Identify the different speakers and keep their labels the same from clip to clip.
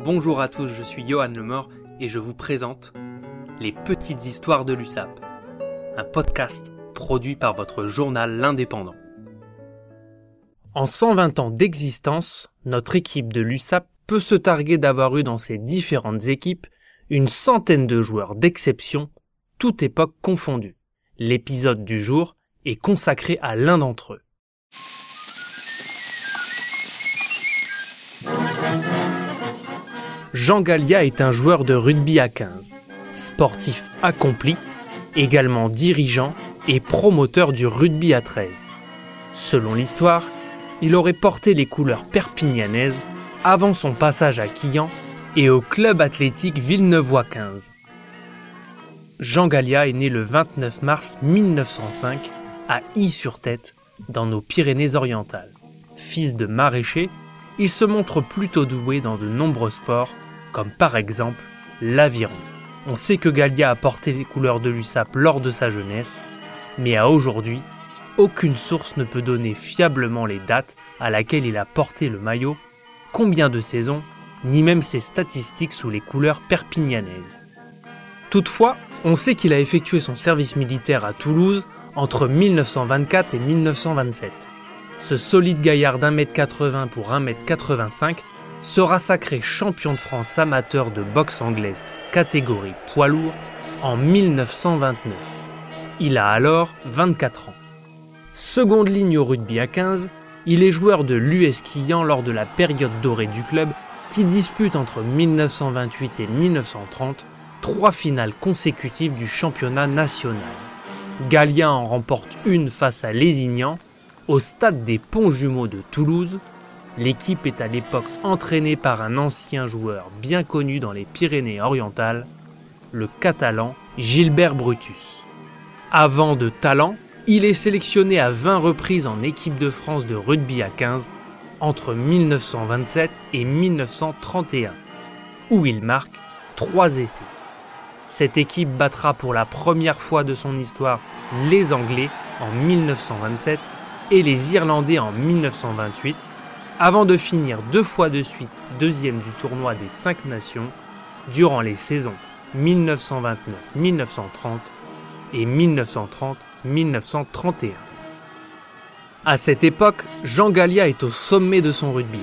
Speaker 1: Bonjour à tous, je suis Johan Lemort et je vous présente Les Petites Histoires de l'USAP, un podcast produit par votre journal L'Indépendant. En 120 ans d'existence, notre équipe de l'USAP peut se targuer d'avoir eu dans ses différentes équipes une centaine de joueurs d'exception, toute époque confondue. L'épisode du jour est consacré à l'un d'entre eux. Jean Gallia est un joueur de rugby à 15, sportif accompli, également dirigeant et promoteur du rugby à 13. Selon l'histoire, il aurait porté les couleurs perpignanaises avant son passage à Quillan et au club athlétique Villeneuvois 15. Jean Gallia est né le 29 mars 1905 à Y-sur-Tête, dans nos Pyrénées-Orientales. Fils de maraîcher, il se montre plutôt doué dans de nombreux sports, comme par exemple l'aviron. On sait que Gallia a porté les couleurs de l'USAP lors de sa jeunesse, mais à aujourd'hui, aucune source ne peut donner fiablement les dates à laquelle il a porté le maillot, combien de saisons, ni même ses statistiques sous les couleurs perpignanaises. Toutefois, on sait qu'il a effectué son service militaire à Toulouse entre 1924 et 1927. Ce solide gaillard d'un mètre 80 pour 1 mètre 85 sera sacré champion de France amateur de boxe anglaise catégorie poids lourd en 1929. Il a alors 24 ans. Seconde ligne au rugby à 15, il est joueur de l'US Quillan lors de la période dorée du club qui dispute entre 1928 et 1930 trois finales consécutives du championnat national. Gallia en remporte une face à Lézignan au stade des Ponts Jumeaux de Toulouse. L'équipe est à l'époque entraînée par un ancien joueur bien connu dans les Pyrénées orientales, le catalan Gilbert Brutus. Avant de talent, il est sélectionné à 20 reprises en équipe de France de rugby à 15 entre 1927 et 1931, où il marque 3 essais. Cette équipe battra pour la première fois de son histoire les Anglais en 1927 et les Irlandais en 1928, avant de finir deux fois de suite deuxième du tournoi des cinq nations durant les saisons 1929-1930 et 1930-1931. À cette époque, Jean Gallia est au sommet de son rugby.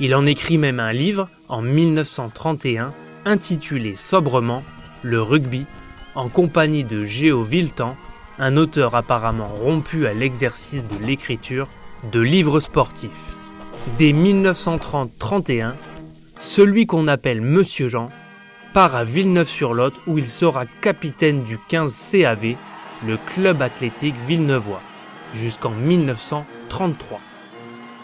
Speaker 1: Il en écrit même un livre en 1931 intitulé sobrement Le rugby en compagnie de Géo Viltan, un auteur apparemment rompu à l'exercice de l'écriture de livres sportifs. Dès 1930-31, celui qu'on appelle Monsieur Jean part à Villeneuve-sur-Lot où il sera capitaine du 15 CAV, le club athlétique villeneuvois jusqu'en 1933.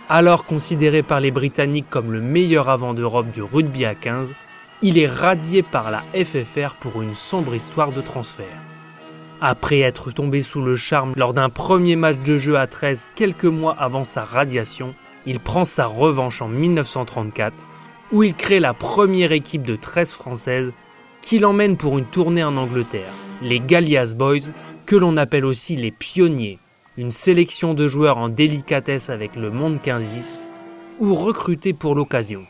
Speaker 1: Alors considéré par les Britanniques comme le meilleur avant d'Europe du rugby à 15, il est radié par la FFR pour une sombre histoire de transfert. Après être tombé sous le charme lors d'un premier match de jeu à 13 quelques mois avant sa radiation, il prend sa revanche en 1934, où il crée la première équipe de 13 françaises qui l'emmène pour une tournée en Angleterre, les Gallias Boys, que l'on appelle aussi les pionniers, une sélection de joueurs en délicatesse avec le monde quinziste, ou recrutés pour l'occasion.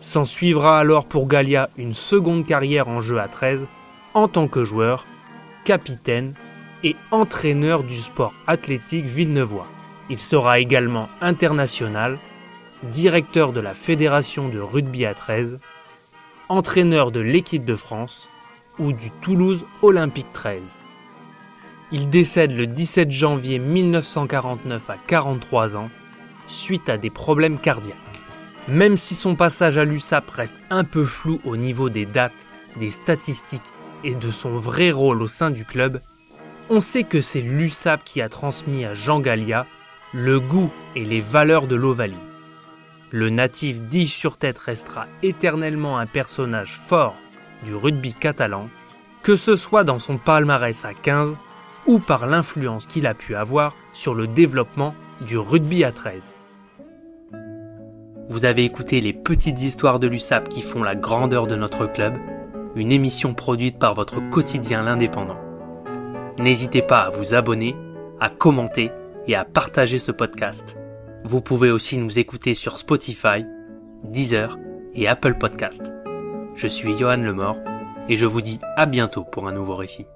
Speaker 1: S'en suivra alors pour Gallia une seconde carrière en jeu à 13 en tant que joueur, capitaine et entraîneur du sport athlétique villeneuvois. Il sera également international, directeur de la Fédération de rugby à 13, entraîneur de l'équipe de France ou du Toulouse Olympique 13. Il décède le 17 janvier 1949 à 43 ans suite à des problèmes cardiaques. Même si son passage à l'USAP reste un peu flou au niveau des dates, des statistiques et de son vrai rôle au sein du club, on sait que c'est l'USAP qui a transmis à Jean Gallia le goût et les valeurs de l'Ovalie. Le natif dit sur tête restera éternellement un personnage fort du rugby catalan, que ce soit dans son palmarès à 15 ou par l'influence qu'il a pu avoir sur le développement du rugby à 13. Vous avez écouté les petites histoires de l'USAP qui font la grandeur de notre club, une émission produite par votre quotidien l'indépendant. N'hésitez pas à vous abonner, à commenter et à partager ce podcast. Vous pouvez aussi nous écouter sur Spotify, Deezer et Apple Podcast. Je suis Johan Lemort et je vous dis à bientôt pour un nouveau récit.